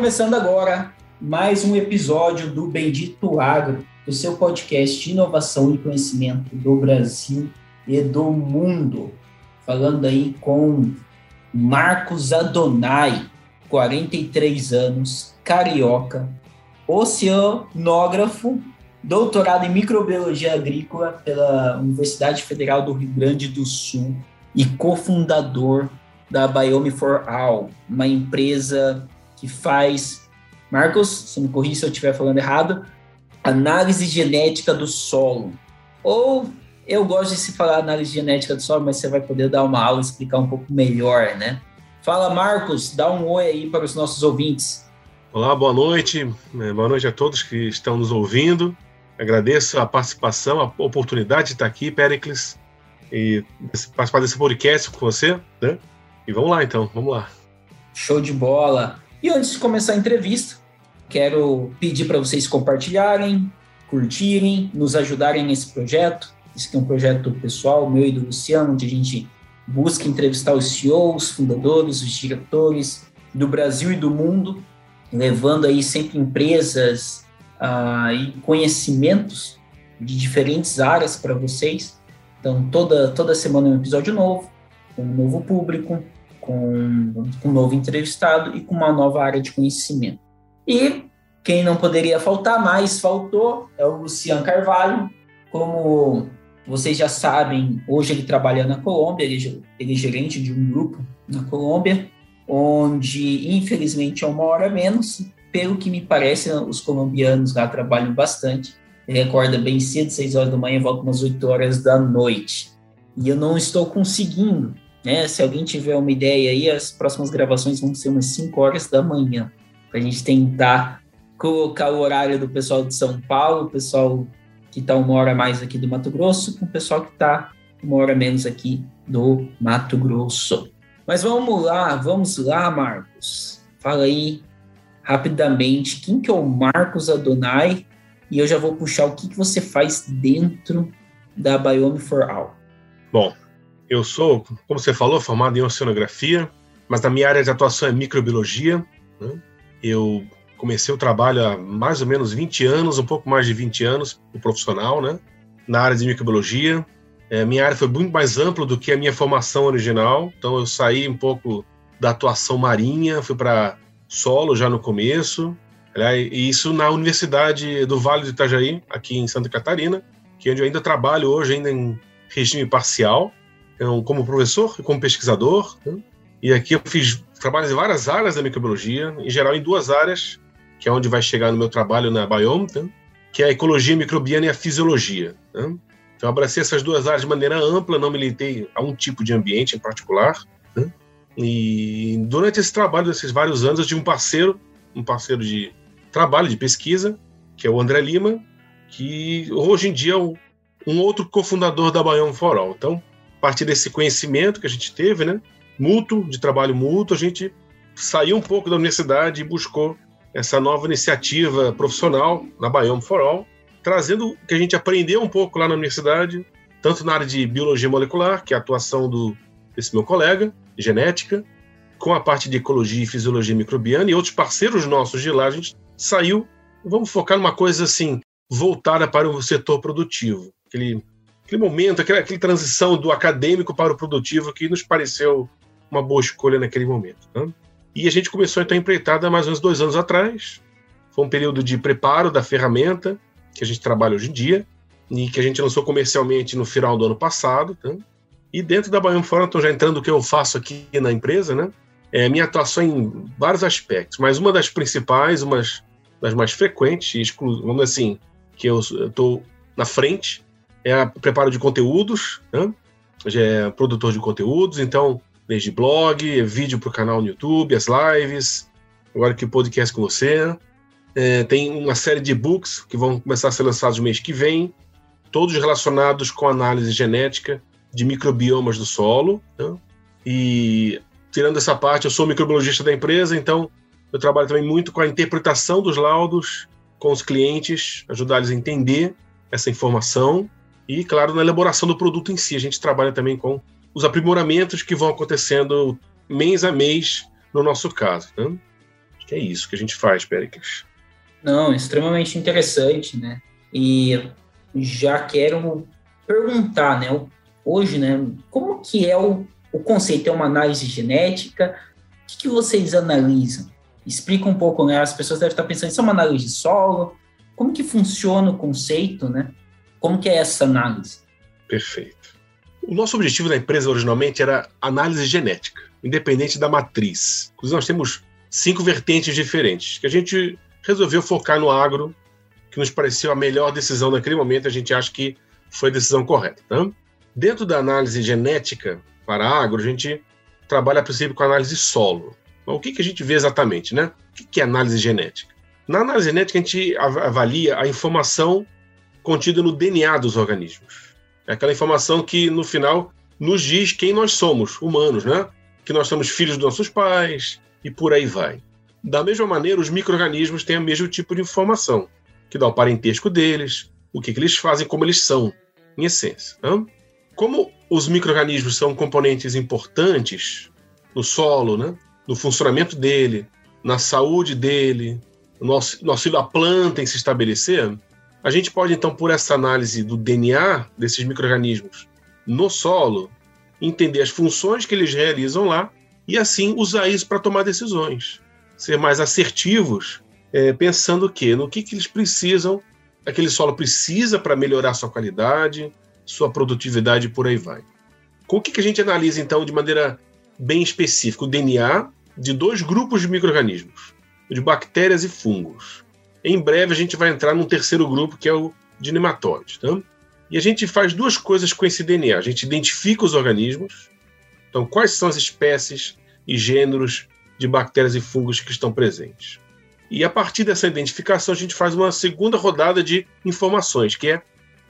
Começando agora mais um episódio do Bendito Agro, o seu podcast de inovação e conhecimento do Brasil e do mundo. Falando aí com Marcos Adonai, 43 anos, carioca, oceanógrafo, doutorado em microbiologia agrícola pela Universidade Federal do Rio Grande do Sul e cofundador da Biome for All, uma empresa que faz, Marcos, se me corrija se eu estiver falando errado, análise genética do solo. Ou eu gosto de se falar análise genética do solo, mas você vai poder dar uma aula e explicar um pouco melhor, né? Fala, Marcos, dá um oi aí para os nossos ouvintes. Olá, boa noite. É, boa noite a todos que estão nos ouvindo. Agradeço a participação, a oportunidade de estar aqui, Pericles, e participar desse podcast com você, né? E vamos lá, então, vamos lá. Show de bola. E antes de começar a entrevista, quero pedir para vocês compartilharem, curtirem, nos ajudarem nesse projeto. Esse é um projeto pessoal meu e do Luciano, onde a gente busca entrevistar os CEOs, fundadores, os diretores do Brasil e do mundo, levando aí sempre empresas uh, e conhecimentos de diferentes áreas para vocês. Então, toda, toda semana é um episódio novo, com um novo público, com, com um novo entrevistado e com uma nova área de conhecimento. E quem não poderia faltar mais, faltou, é o Luciano Carvalho. Como vocês já sabem, hoje ele trabalha na Colômbia, ele, ele é gerente de um grupo na Colômbia, onde infelizmente é uma hora menos. Pelo que me parece, os colombianos lá trabalham bastante. Ele acorda bem cedo, 6 horas da manhã, volta umas 8 horas da noite. E eu não estou conseguindo né? Se alguém tiver uma ideia aí, as próximas gravações vão ser umas 5 horas da manhã, para a gente tentar colocar o horário do pessoal de São Paulo, o pessoal que está uma hora mais aqui do Mato Grosso, com o pessoal que está uma hora menos aqui do Mato Grosso. Mas vamos lá, vamos lá, Marcos. Fala aí rapidamente quem que é o Marcos Adonai e eu já vou puxar o que, que você faz dentro da Biome for All. Bom, eu sou, como você falou, formado em oceanografia, mas a minha área de atuação é microbiologia. Né? Eu comecei o trabalho há mais ou menos 20 anos, um pouco mais de 20 anos, o profissional, né? na área de microbiologia. É, minha área foi muito mais ampla do que a minha formação original, então eu saí um pouco da atuação marinha, fui para solo já no começo, e isso na Universidade do Vale do Itajaí, aqui em Santa Catarina, que é onde eu ainda trabalho hoje, ainda em regime parcial, então, como professor e como pesquisador. Né? E aqui eu fiz trabalhos em várias áreas da microbiologia, em geral em duas áreas, que é onde vai chegar no meu trabalho na Biome, né? que é a ecologia microbiana e a fisiologia. Né? Então, eu abracei essas duas áreas de maneira ampla, não me limitei a um tipo de ambiente em particular. Né? E durante esse trabalho, desses vários anos, eu tive um parceiro, um parceiro de trabalho, de pesquisa, que é o André Lima, que hoje em dia é um outro cofundador da Biome for All. Então, a partir desse conhecimento que a gente teve, né, mútuo, de trabalho mútuo, a gente saiu um pouco da universidade e buscou essa nova iniciativa profissional na Biome for All, trazendo o que a gente aprendeu um pouco lá na universidade, tanto na área de biologia molecular, que é a atuação do, desse meu colega, genética, com a parte de ecologia e fisiologia microbiana e outros parceiros nossos de lá, a gente saiu, vamos focar numa coisa assim, voltada para o setor produtivo, aquele aquele momento, aquela, aquela transição do acadêmico para o produtivo que nos pareceu uma boa escolha naquele momento. Né? E a gente começou então a empreitada mais ou menos dois anos atrás. Foi um período de preparo da ferramenta que a gente trabalha hoje em dia e que a gente lançou comercialmente no final do ano passado. Né? E dentro da Biome Forum, estou já entrando o que eu faço aqui na empresa, né? É minha atuação em vários aspectos, mas uma das principais, uma das mais frequentes, exclu vamos dizer assim, que eu estou na frente, é preparo de conteúdos, né? é produtor de conteúdos, então desde blog, vídeo para o canal no YouTube, as lives, agora que podcast com você. É, tem uma série de e-books que vão começar a ser lançados no mês que vem, todos relacionados com análise genética de microbiomas do solo. Né? E tirando essa parte, eu sou microbiologista da empresa, então eu trabalho também muito com a interpretação dos laudos com os clientes, ajudar eles a entender essa informação e, claro, na elaboração do produto em si. A gente trabalha também com os aprimoramentos que vão acontecendo mês a mês no nosso caso. Né? Acho que é isso que a gente faz, Péricles. Não, extremamente interessante, né? E já quero perguntar, né? Hoje, né? Como que é o, o conceito? É uma análise genética? O que, que vocês analisam? Explica um pouco, né? As pessoas devem estar pensando, isso é uma análise de solo? Como que funciona o conceito, né? Como que é essa análise? Perfeito. O nosso objetivo da empresa originalmente era análise genética, independente da matriz. Inclusive, nós temos cinco vertentes diferentes, que a gente resolveu focar no agro, que nos pareceu a melhor decisão naquele momento, a gente acha que foi a decisão correta. Tá? Dentro da análise genética para agro, a gente trabalha, a princípio, com análise solo. Mas o que, que a gente vê exatamente? Né? O que é análise genética? Na análise genética, a gente avalia a informação contida no DNA dos organismos. É aquela informação que, no final, nos diz quem nós somos, humanos, né? Que nós somos filhos dos nossos pais e por aí vai. Da mesma maneira, os micro-organismos têm o mesmo tipo de informação, que dá o parentesco deles, o que, que eles fazem, como eles são, em essência. Né? Como os micro-organismos são componentes importantes no solo, né? no funcionamento dele, na saúde dele, no auxílio à planta em se estabelecer, a gente pode, então, por essa análise do DNA desses micro-organismos no solo, entender as funções que eles realizam lá e, assim, usar isso para tomar decisões. Ser mais assertivos, é, pensando que no que, que eles precisam, aquele solo precisa para melhorar sua qualidade, sua produtividade e por aí vai. Com o que, que a gente analisa, então, de maneira bem específica? O DNA de dois grupos de micro-organismos, de bactérias e fungos. Em breve a gente vai entrar num terceiro grupo, que é o de nematóides. Tá? E a gente faz duas coisas com esse DNA. A gente identifica os organismos, então quais são as espécies e gêneros de bactérias e fungos que estão presentes. E a partir dessa identificação, a gente faz uma segunda rodada de informações, que é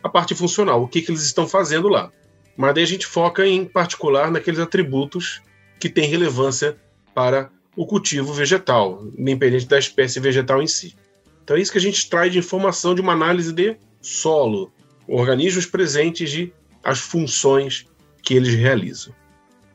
a parte funcional, o que, que eles estão fazendo lá. Mas daí a gente foca em particular naqueles atributos que têm relevância para o cultivo vegetal, independente da espécie vegetal em si. Então é isso que a gente traz de informação de uma análise de solo, organismos presentes e as funções que eles realizam.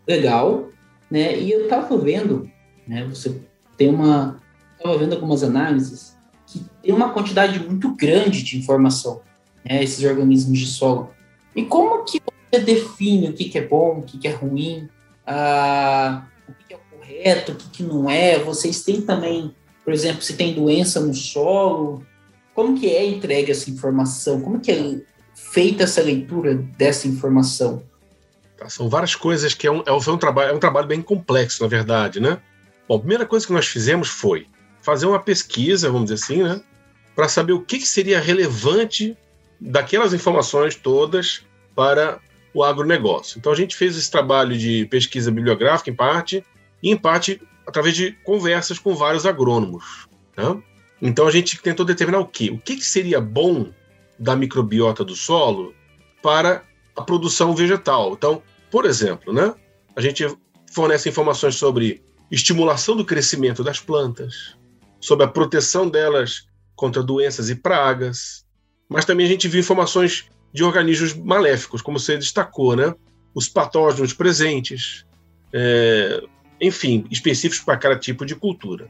Legal, né? E eu estava vendo, né? Você tem uma, estava vendo algumas análises que tem uma quantidade muito grande de informação, né? Esses organismos de solo. E como que você define o que, que é bom, o que, que é ruim, ah, o que, que é correto, o que, que não é? Vocês têm também por exemplo, se tem doença no solo, como que é entregue essa informação? Como que é feita essa leitura dessa informação? Tá, são várias coisas que é um, é um, trabalho, é um trabalho bem complexo, na verdade, né? Bom, a primeira coisa que nós fizemos foi fazer uma pesquisa, vamos dizer assim, né? Para saber o que, que seria relevante daquelas informações todas para o agronegócio. Então a gente fez esse trabalho de pesquisa bibliográfica, em parte, e em parte através de conversas com vários agrônomos. Né? Então a gente tentou determinar o quê? O que, que seria bom da microbiota do solo para a produção vegetal. Então, por exemplo, né, a gente fornece informações sobre estimulação do crescimento das plantas, sobre a proteção delas contra doenças e pragas, mas também a gente viu informações de organismos maléficos, como você destacou, né? Os patógenos presentes, é, enfim, específicos para cada tipo de cultura.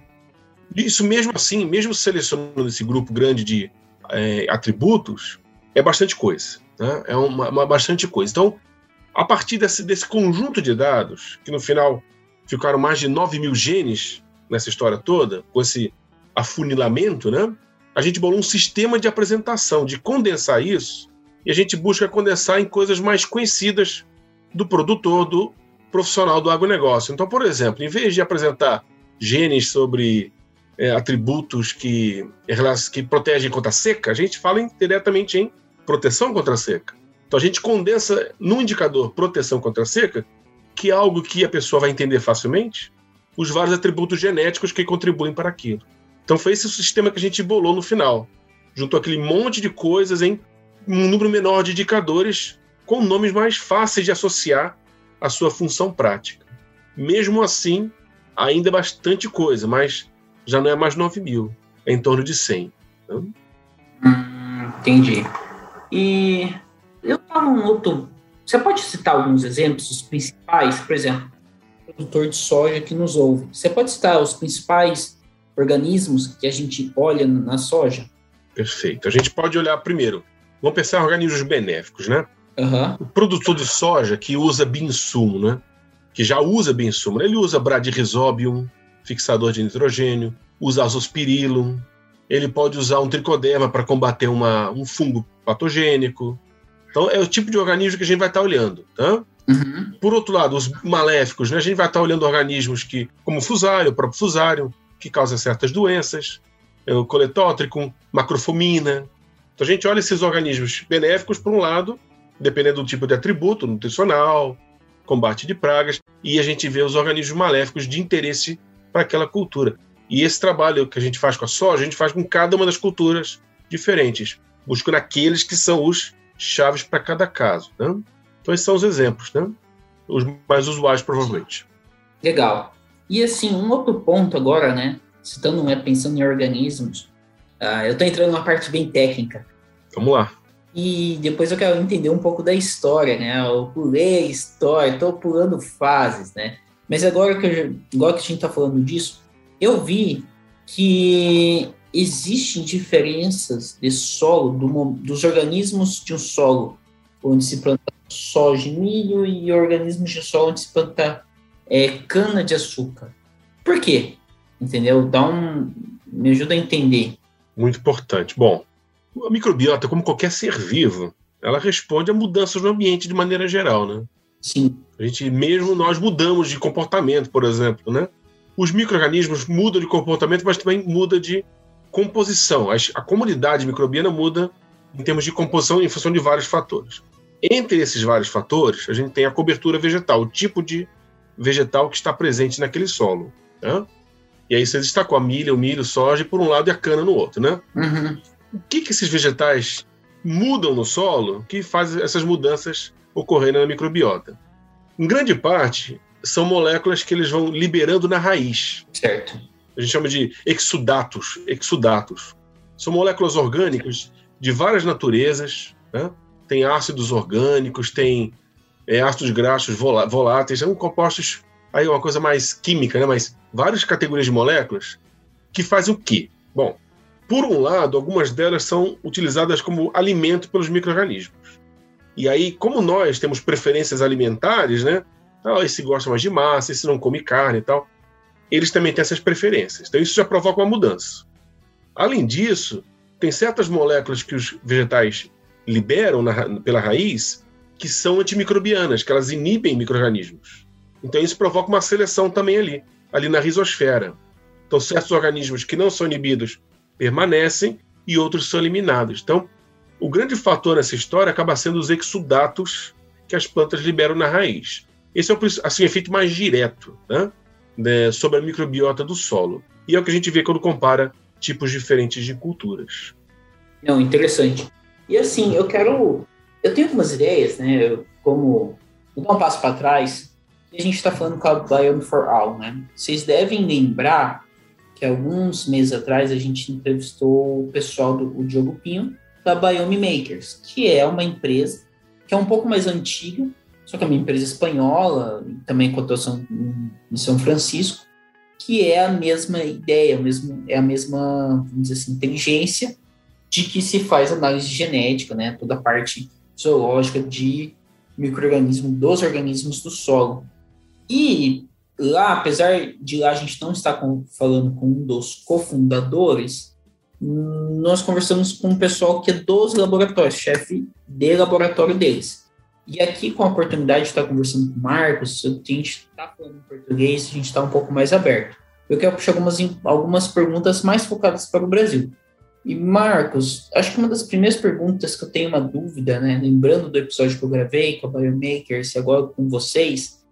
Isso mesmo assim, mesmo selecionando esse grupo grande de é, atributos, é bastante coisa. Né? É uma, uma, bastante coisa. Então, a partir desse, desse conjunto de dados, que no final ficaram mais de 9 mil genes nessa história toda, com esse afunilamento, né? a gente bolou um sistema de apresentação, de condensar isso, e a gente busca condensar em coisas mais conhecidas do produtor, do profissional do agronegócio. Então, por exemplo, em vez de apresentar genes sobre é, atributos que, que protegem contra a seca, a gente fala diretamente em proteção contra a seca. Então, a gente condensa no indicador proteção contra a seca que é algo que a pessoa vai entender facilmente? Os vários atributos genéticos que contribuem para aquilo. Então foi esse o sistema que a gente bolou no final. Juntou aquele monte de coisas em um número menor de indicadores com nomes mais fáceis de associar à sua função prática. Mesmo assim, ainda é bastante coisa, mas já não é mais 9 mil, é em torno de 100. Hum, entendi. E eu estava um outro. Você pode citar alguns exemplos, os principais, por exemplo, produtor de soja que nos ouve. Você pode citar os principais organismos que a gente olha na soja? Perfeito. A gente pode olhar primeiro. Vamos pensar em organismos benéficos, né? Uhum. O produtor de soja que usa binsumo, né? Que já usa binsumo, ele usa bradyrhizobium, fixador de nitrogênio, usa azospirillum, ele pode usar um tricoderma para combater uma, um fungo patogênico. Então, é o tipo de organismo que a gente vai estar tá olhando. Tá? Uhum. Por outro lado, os maléficos, né? a gente vai estar tá olhando organismos que, como o fusário, o próprio fusário, que causa certas doenças, é o coletótrico, macrofomina. Então, a gente olha esses organismos benéficos, por um lado, dependendo do tipo de atributo, nutricional, combate de pragas, e a gente vê os organismos maléficos de interesse para aquela cultura. E esse trabalho que a gente faz com a soja, a gente faz com cada uma das culturas diferentes, buscando aqueles que são os chaves para cada caso. Né? Então, esses são os exemplos, né? os mais usuais, provavelmente. Legal. E assim, um outro ponto agora, né? Citando, né, pensando em organismos, uh, eu estou entrando numa parte bem técnica. Vamos lá. E depois eu quero entender um pouco da história, né? Eu pulei história, estou pulando fases, né? Mas agora que, eu, agora que a gente está falando disso, eu vi que existem diferenças de solo, do, dos organismos de um solo onde se planta soja e milho e organismos de solo onde se planta é, cana de açúcar. Por quê? Entendeu? Dá um, me ajuda a entender. Muito importante. Bom, a microbiota, como qualquer ser vivo, ela responde a mudanças no ambiente de maneira geral, né? Sim. A gente mesmo nós mudamos de comportamento, por exemplo, né? Os microrganismos mudam de comportamento, mas também muda de composição. A, comunidade microbiana muda em termos de composição em função de vários fatores. Entre esses vários fatores, a gente tem a cobertura vegetal, o tipo de vegetal que está presente naquele solo. Né? E aí você destacou a milha, o milho, soja, por um lado e a cana no outro, né? Uhum. O que, que esses vegetais mudam no solo que faz essas mudanças ocorrerem na microbiota? Em grande parte, são moléculas que eles vão liberando na raiz. Certo. A gente chama de exudatos. exudatos. São moléculas orgânicas de várias naturezas. Né? Tem ácidos orgânicos, tem é, ácidos graxos voláteis, são compostos aí uma coisa mais química, né? Mas várias categorias de moléculas que fazem o quê? Bom, por um lado, algumas delas são utilizadas como alimento pelos microrganismos. E aí, como nós temos preferências alimentares, né? Ah, esse gosta mais de massa, esse não come carne e tal. Eles também têm essas preferências. Então, isso já provoca uma mudança. Além disso, tem certas moléculas que os vegetais liberam na, pela raiz que são antimicrobianas, que elas inibem micro-organismos. Então, isso provoca uma seleção também ali, ali na rizosfera. Então, certos organismos que não são inibidos permanecem e outros são eliminados. Então, o grande fator nessa história acaba sendo os exudatos que as plantas liberam na raiz. Esse é o assim, efeito mais direto né, né, sobre a microbiota do solo. E é o que a gente vê quando compara tipos diferentes de culturas. Não, interessante. E assim, eu quero. Eu tenho algumas ideias, né? Como. Vou dar um passo para trás. A gente está falando com a Biome for All, né? Vocês devem lembrar que alguns meses atrás a gente entrevistou o pessoal do o Diogo Pinho da Biome Makers, que é uma empresa que é um pouco mais antiga, só que é uma empresa espanhola, também com atuação em São Francisco, que é a mesma ideia, mesmo, é a mesma, vamos dizer assim, inteligência de que se faz análise genética, né, toda a parte zoológica de microorganismos, dos organismos do solo. E lá, apesar de lá a gente não estar com, falando com um dos cofundadores, nós conversamos com o pessoal que é dos laboratórios, chefe de laboratório deles. E aqui, com a oportunidade de estar conversando com o Marcos, a gente está falando em português, a gente está um pouco mais aberto. Eu quero puxar algumas, algumas perguntas mais focadas para o Brasil. E, Marcos, acho que uma das primeiras perguntas que eu tenho uma dúvida, né, lembrando do episódio que eu gravei com a Biomakers e agora com vocês,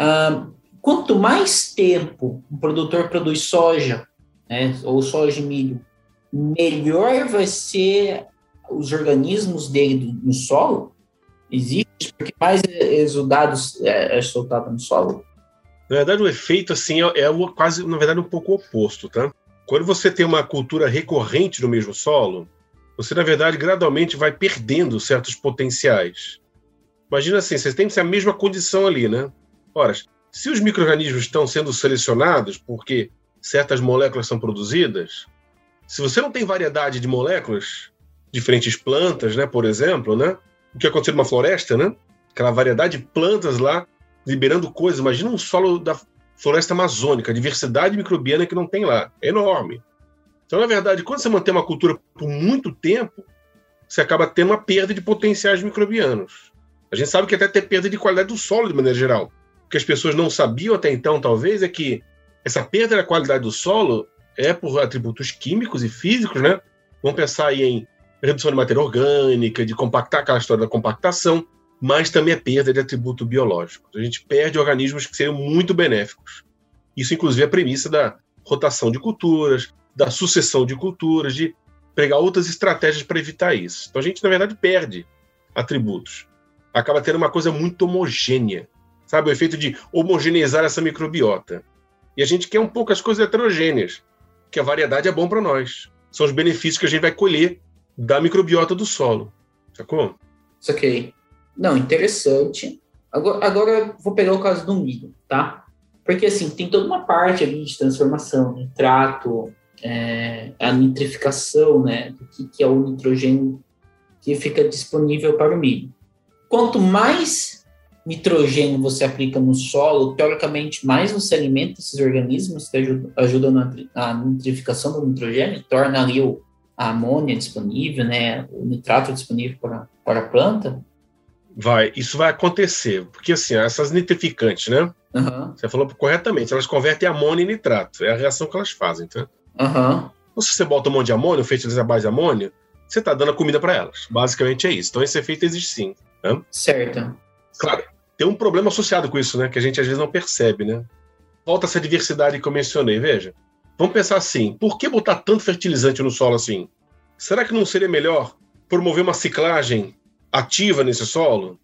Ah, quanto mais tempo um produtor produz soja, né, ou soja e milho, melhor vai ser os organismos dele no solo? Existe? Porque mais exudados é, é soltado no solo? Na verdade, o efeito assim é, é quase, na verdade, um pouco oposto, tá? Quando você tem uma cultura recorrente no mesmo solo, você, na verdade, gradualmente vai perdendo certos potenciais. Imagina assim, você tem a mesma condição ali, né? Ora, se os micro-organismos estão sendo selecionados porque certas moléculas são produzidas, se você não tem variedade de moléculas, diferentes plantas, né, por exemplo, né? O que aconteceu numa floresta, né? Aquela variedade de plantas lá liberando coisas. Imagina um solo da floresta amazônica, a diversidade microbiana que não tem lá. É enorme. Então, na verdade, quando você mantém uma cultura por muito tempo, você acaba tendo uma perda de potenciais microbianos. A gente sabe que até tem perda de qualidade do solo de maneira geral. Que as pessoas não sabiam até então, talvez, é que essa perda da qualidade do solo é por atributos químicos e físicos, né? Vamos pensar aí em redução de matéria orgânica, de compactar aquela história da compactação, mas também a perda de atributo biológico. A gente perde organismos que seriam muito benéficos. Isso, inclusive, é a premissa da rotação de culturas, da sucessão de culturas, de pregar outras estratégias para evitar isso. Então a gente, na verdade, perde atributos. Acaba tendo uma coisa muito homogênea, sabe? O efeito de homogeneizar essa microbiota. E a gente quer um pouco as coisas heterogêneas, que a variedade é bom para nós. São os benefícios que a gente vai colher da microbiota do solo. Sacou? Saquei. Não, interessante. Agora, agora vou pegar o caso do milho, tá? Porque assim, tem toda uma parte ali de transformação, nitrato, é, a nitrificação, né? Que, que é o nitrogênio que fica disponível para o milho. Quanto mais nitrogênio você aplica no solo, teoricamente, mais você alimenta esses organismos que ajudam, ajudam na, na nitrificação do nitrogênio, torna ali o, a amônia disponível, né, o nitrato disponível para, para a planta. Vai, isso vai acontecer, porque assim, essas nitrificantes, né? Uhum. Você falou corretamente, elas convertem amônia em nitrato, é a reação que elas fazem, tá? Uhum. Então, se você bota um monte de amônio, fertilizante à base de amônio, você está dando a comida para elas. Basicamente é isso. Então esse efeito existe sim. Né? Certo. Claro, tem um problema associado com isso, né? Que a gente às vezes não percebe, né? Volta essa diversidade que eu mencionei, veja. Vamos pensar assim: por que botar tanto fertilizante no solo assim? Será que não seria melhor promover uma ciclagem ativa nesse solo,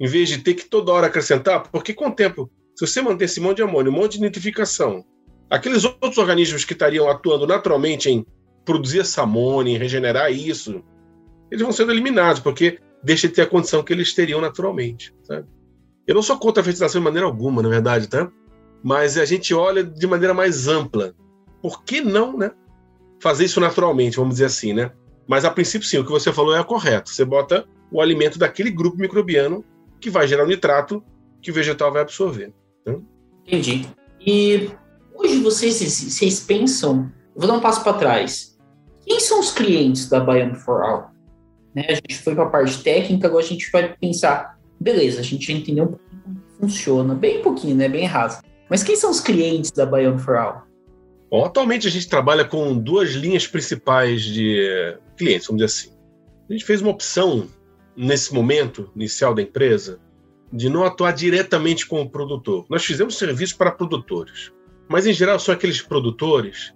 em vez de ter que toda hora acrescentar, porque com o tempo, se você manter esse monte de amônio, um monte de nitrificação, aqueles outros organismos que estariam atuando naturalmente em produzir essa amônia, em regenerar isso, eles vão sendo eliminados, porque deixa de ter a condição que eles teriam naturalmente. Sabe? Eu não sou contra a fertilização de maneira alguma, na verdade, tá? Mas a gente olha de maneira mais ampla. Por que não, né? Fazer isso naturalmente, vamos dizer assim, né? Mas a princípio, sim, o que você falou é correto. Você bota o alimento daquele grupo microbiano que vai gerar o nitrato que o vegetal vai absorver. Né? Entendi. E hoje vocês, vocês pensam, vou dar um passo para trás. Quem são os clientes da Biome for All? Né, a gente foi para a parte técnica, agora a gente vai pensar, beleza, a gente já entendeu um pouquinho como funciona, bem pouquinho, né, bem raso. Mas quem são os clientes da Biome for All? Bom, atualmente a gente trabalha com duas linhas principais de clientes, vamos dizer assim. A gente fez uma opção nesse momento inicial da empresa, de não atuar diretamente com o produtor. Nós fizemos serviço para produtores, mas em geral são aqueles produtores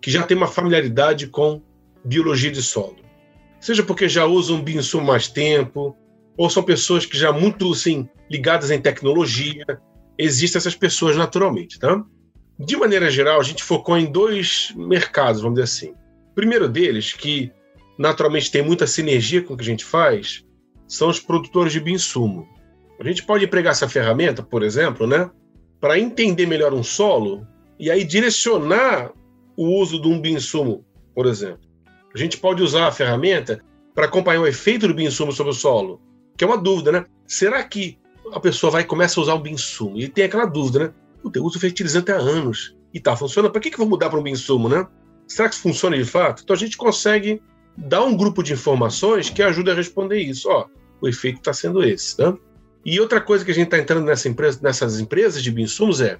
que já têm uma familiaridade com biologia de solo. Seja porque já usam bioinsumo mais tempo, ou são pessoas que já muito assim, ligadas em tecnologia. Existem essas pessoas naturalmente, tá? De maneira geral, a gente focou em dois mercados, vamos dizer assim. O primeiro deles, que naturalmente tem muita sinergia com o que a gente faz, são os produtores de bioinsumo. A gente pode empregar essa ferramenta, por exemplo, né, para entender melhor um solo e aí direcionar o uso de um bioinsumo, por exemplo. A gente pode usar a ferramenta para acompanhar o efeito do bioinsumo sobre o solo, que é uma dúvida, né? Será que a pessoa vai começa a usar o bioinsumo e tem aquela dúvida, né? Eu uso fertilizante há anos e tá funcionando. Para que que eu vou mudar para um bioinsumo, né? Será que isso funciona de fato? Então a gente consegue dar um grupo de informações que ajuda a responder isso. Ó, o efeito está sendo esse. Tá? E outra coisa que a gente está entrando nessa empresa, nessas empresas de bioinsumos é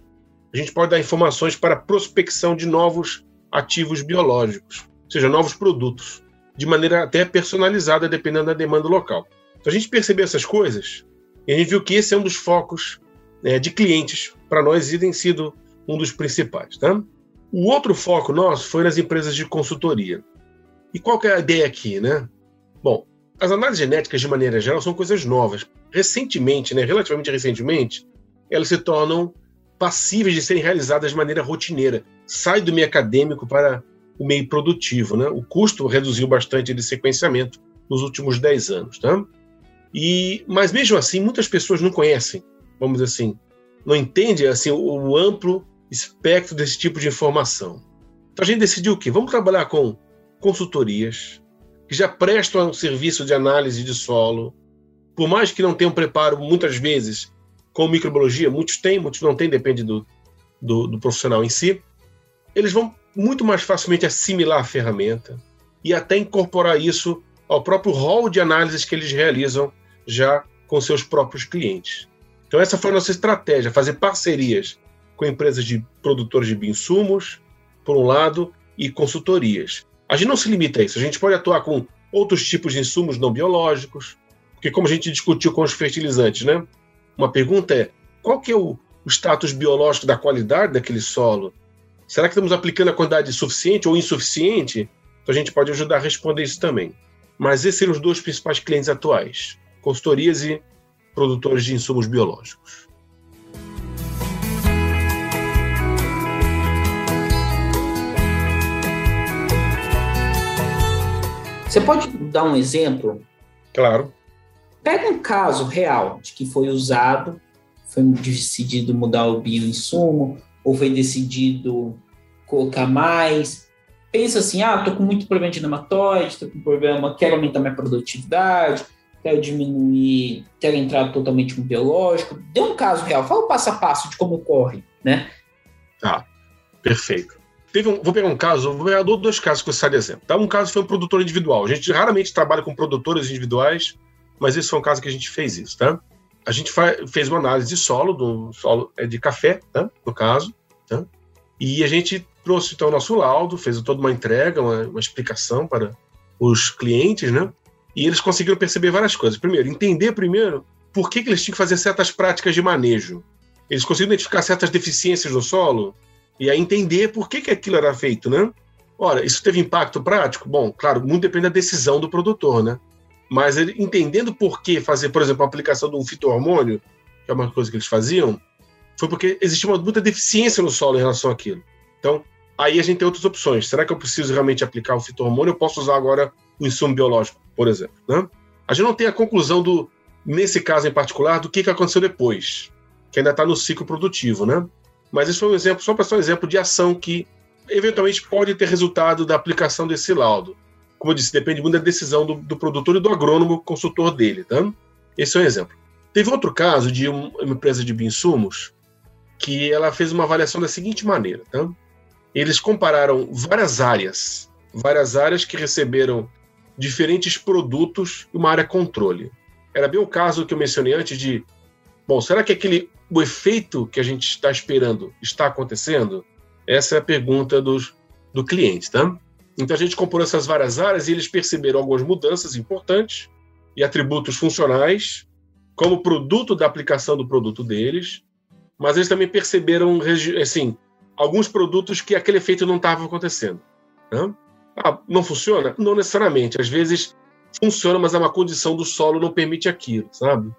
a gente pode dar informações para prospecção de novos ativos biológicos, ou seja, novos produtos, de maneira até personalizada, dependendo da demanda local. Então a gente percebeu essas coisas e a gente viu que esse é um dos focos é, de clientes para nós e tem sido um dos principais. Tá? O outro foco nosso foi nas empresas de consultoria. E qual é a ideia aqui? Né? Bom, as análises genéticas, de maneira geral, são coisas novas. Recentemente, né, relativamente recentemente, elas se tornam passíveis de serem realizadas de maneira rotineira. Sai do meio acadêmico para o meio produtivo. Né? O custo reduziu bastante de sequenciamento nos últimos 10 anos. Tá? E, mas mesmo assim, muitas pessoas não conhecem, vamos dizer assim, não entendem assim, o, o amplo espectro desse tipo de informação. Então a gente decidiu o quê? Vamos trabalhar com consultorias que já prestam um serviço de análise de solo, por mais que não tenham preparo muitas vezes com microbiologia, muitos têm, muitos não têm, depende do, do, do profissional em si, eles vão muito mais facilmente assimilar a ferramenta e até incorporar isso ao próprio rol de análises que eles realizam já com seus próprios clientes. Então essa foi a nossa estratégia, fazer parcerias com empresas de produtores de bioinsumos, por um lado, e consultorias. A gente não se limita a isso, a gente pode atuar com outros tipos de insumos não biológicos, porque como a gente discutiu com os fertilizantes, né? Uma pergunta é, qual que é o, o status biológico da qualidade daquele solo? Será que estamos aplicando a quantidade suficiente ou insuficiente? Então a gente pode ajudar a responder isso também. Mas esses seriam os dois principais clientes atuais: consultorias e produtores de insumos biológicos. Você pode dar um exemplo? Claro. Pega um caso real de que foi usado, foi decidido mudar o bioinsumo, ou foi decidido colocar mais. Pensa assim, ah, tô com muito problema de nematóide, tô com problema, quero aumentar minha produtividade, quero diminuir, quero entrar totalmente no biológico. Dê um caso real, fala o passo a passo de como ocorre, né? Tá, perfeito. Um, vou pegar um caso, vou pegar dois casos que eu de exemplo. Tá? Um caso foi um produtor individual. A gente raramente trabalha com produtores individuais, mas esse foi um caso que a gente fez isso, tá? A gente fez uma análise de solo, do solo é de café, tá? no caso, tá? e a gente trouxe então o nosso laudo, fez toda uma entrega, uma, uma explicação para os clientes, né? E eles conseguiram perceber várias coisas. Primeiro, entender primeiro por que, que eles tinham que fazer certas práticas de manejo. Eles conseguiram identificar certas deficiências no solo e aí entender por que, que aquilo era feito, né? Ora, isso teve impacto prático? Bom, claro, muito depende da decisão do produtor, né? Mas ele, entendendo por que fazer, por exemplo, a aplicação de um fito-hormônio, que é uma coisa que eles faziam, foi porque existia uma muita deficiência no solo em relação àquilo. Então, aí a gente tem outras opções. Será que eu preciso realmente aplicar o fito-hormônio? Eu posso usar agora o insumo biológico, por exemplo. Né? A gente não tem a conclusão do, nesse caso em particular, do que, que aconteceu depois, que ainda está no ciclo produtivo, né? Mas isso foi um exemplo, só para ser um exemplo de ação que eventualmente pode ter resultado da aplicação desse laudo. Como eu disse, depende muito da decisão do, do produtor e do agrônomo consultor dele, tá? Esse é um exemplo. Teve outro caso de uma empresa de bioinsumos que ela fez uma avaliação da seguinte maneira, tá? Eles compararam várias áreas, várias áreas que receberam diferentes produtos e uma área controle. Era bem o caso que eu mencionei antes de, bom, será que aquele o efeito que a gente está esperando está acontecendo? Essa é a pergunta dos, do cliente, tá? Então a gente comparou essas várias áreas e eles perceberam algumas mudanças importantes e atributos funcionais como produto da aplicação do produto deles, mas eles também perceberam assim alguns produtos que aquele efeito não estava acontecendo. Né? Ah, não funciona? Não necessariamente. Às vezes funciona, mas é uma condição do solo não permite aquilo, sabe?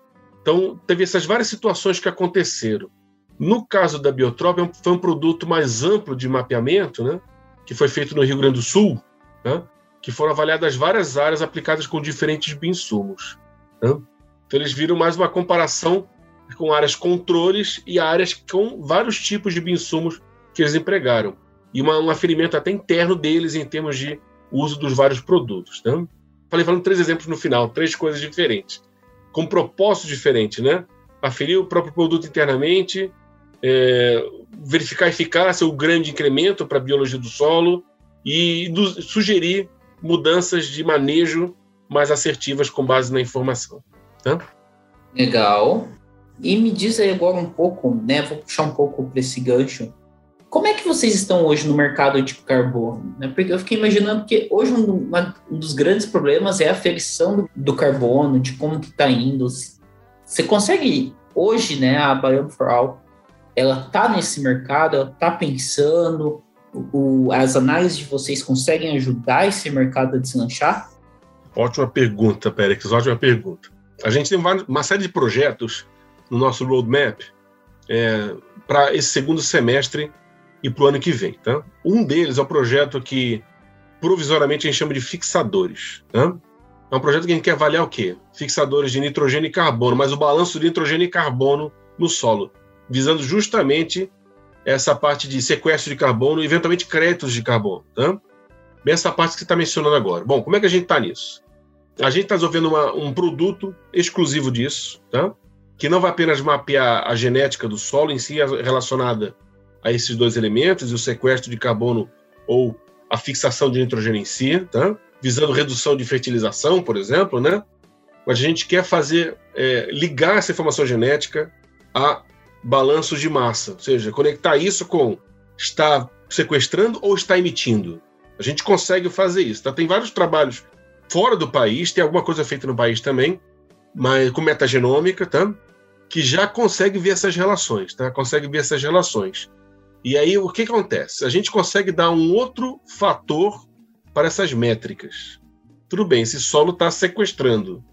Então, teve essas várias situações que aconteceram. No caso da Biotrop, é foi um produto mais amplo de mapeamento, né, que foi feito no Rio Grande do Sul, né, que foram avaliadas várias áreas aplicadas com diferentes bioinsumos. Né. Então, eles viram mais uma comparação com áreas controles e áreas com vários tipos de bioinsumos que eles empregaram. E uma, um aferimento até interno deles em termos de uso dos vários produtos. Né. Falei falando três exemplos no final, três coisas diferentes com propósito diferente, né? Aferir o próprio produto internamente, é, verificar a eficácia, o grande incremento para a biologia do solo e do, sugerir mudanças de manejo mais assertivas com base na informação. Tá? Legal. E me diz aí agora um pouco, né? Vou puxar um pouco para esse gancho. Como é que vocês estão hoje no mercado de carbono? Né? Porque eu fiquei imaginando que hoje um, dos grandes problemas é a aferição do, carbono, de como que está indo. Você consegue Hoje, né, a Biome for All, ela está nesse mercado, ela está pensando, o, as análises de vocês conseguem ajudar esse mercado a deslanchar? Ótima pergunta, Pérez, ótima pergunta. A gente tem uma série de projetos no nosso roadmap é, para esse segundo semestre e para o ano que vem. Tá? Um deles é um projeto que provisoriamente a gente chama de fixadores. Tá? É um projeto que a gente quer avaliar o quê? Fixadores de nitrogênio e carbono, mas o balanço de nitrogênio e carbono no solo, visando justamente essa parte de sequestro de carbono e eventualmente créditos de carbono. Tá? Bem essa parte que você está mencionando agora. Bom, como é que a gente está nisso? A gente está desenvolvendo uma, um produto exclusivo disso, tá? que não vai apenas mapear a genética do solo em si relacionada a esses dois elementos, o sequestro de carbono ou a fixação de nitrogênio em si, tá? visando redução de fertilização, por exemplo, né? Mas a gente quer fazer, é, ligar essa informação genética a balanços de massa, ou seja, conectar isso com está sequestrando ou está emitindo. A gente consegue fazer isso. Tá? Tem vários trabalhos fora do país, tem alguma coisa feita no país também, mas com metagenômica, tá? que já consegue ver essas relações, tá? consegue ver essas relações. E aí o que acontece? A gente consegue dar um outro fator para essas métricas. Tudo bem, esse solo está sequestrando.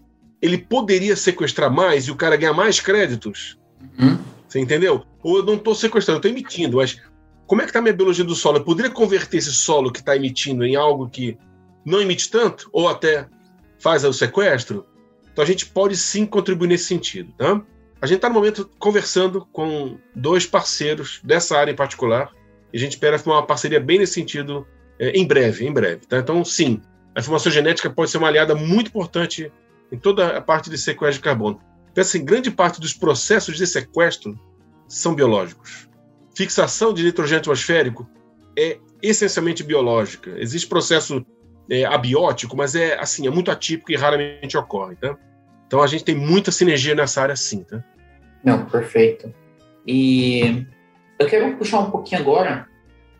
Ele poderia sequestrar mais e o cara ganhar mais créditos? Uhum. Você entendeu? Ou eu não estou sequestrando, estou emitindo, mas como é que está a minha biologia do solo? Eu poderia converter esse solo que está emitindo em algo que não emite tanto? Ou até faz o sequestro? Então a gente pode sim contribuir nesse sentido. Tá? A gente está no momento conversando com dois parceiros dessa área em particular, e a gente espera formar uma parceria bem nesse sentido é, em breve, em breve. Tá? Então, sim, a informação genética pode ser uma aliada muito importante em toda a parte de sequestro de carbono. Então, assim, grande parte dos processos de sequestro são biológicos. Fixação de nitrogênio atmosférico é essencialmente biológica. Existe processo é, abiótico, mas é assim, é muito atípico e raramente ocorre, tá? Então a gente tem muita sinergia nessa área sim, tá? Não, perfeito. E eu quero puxar um pouquinho agora,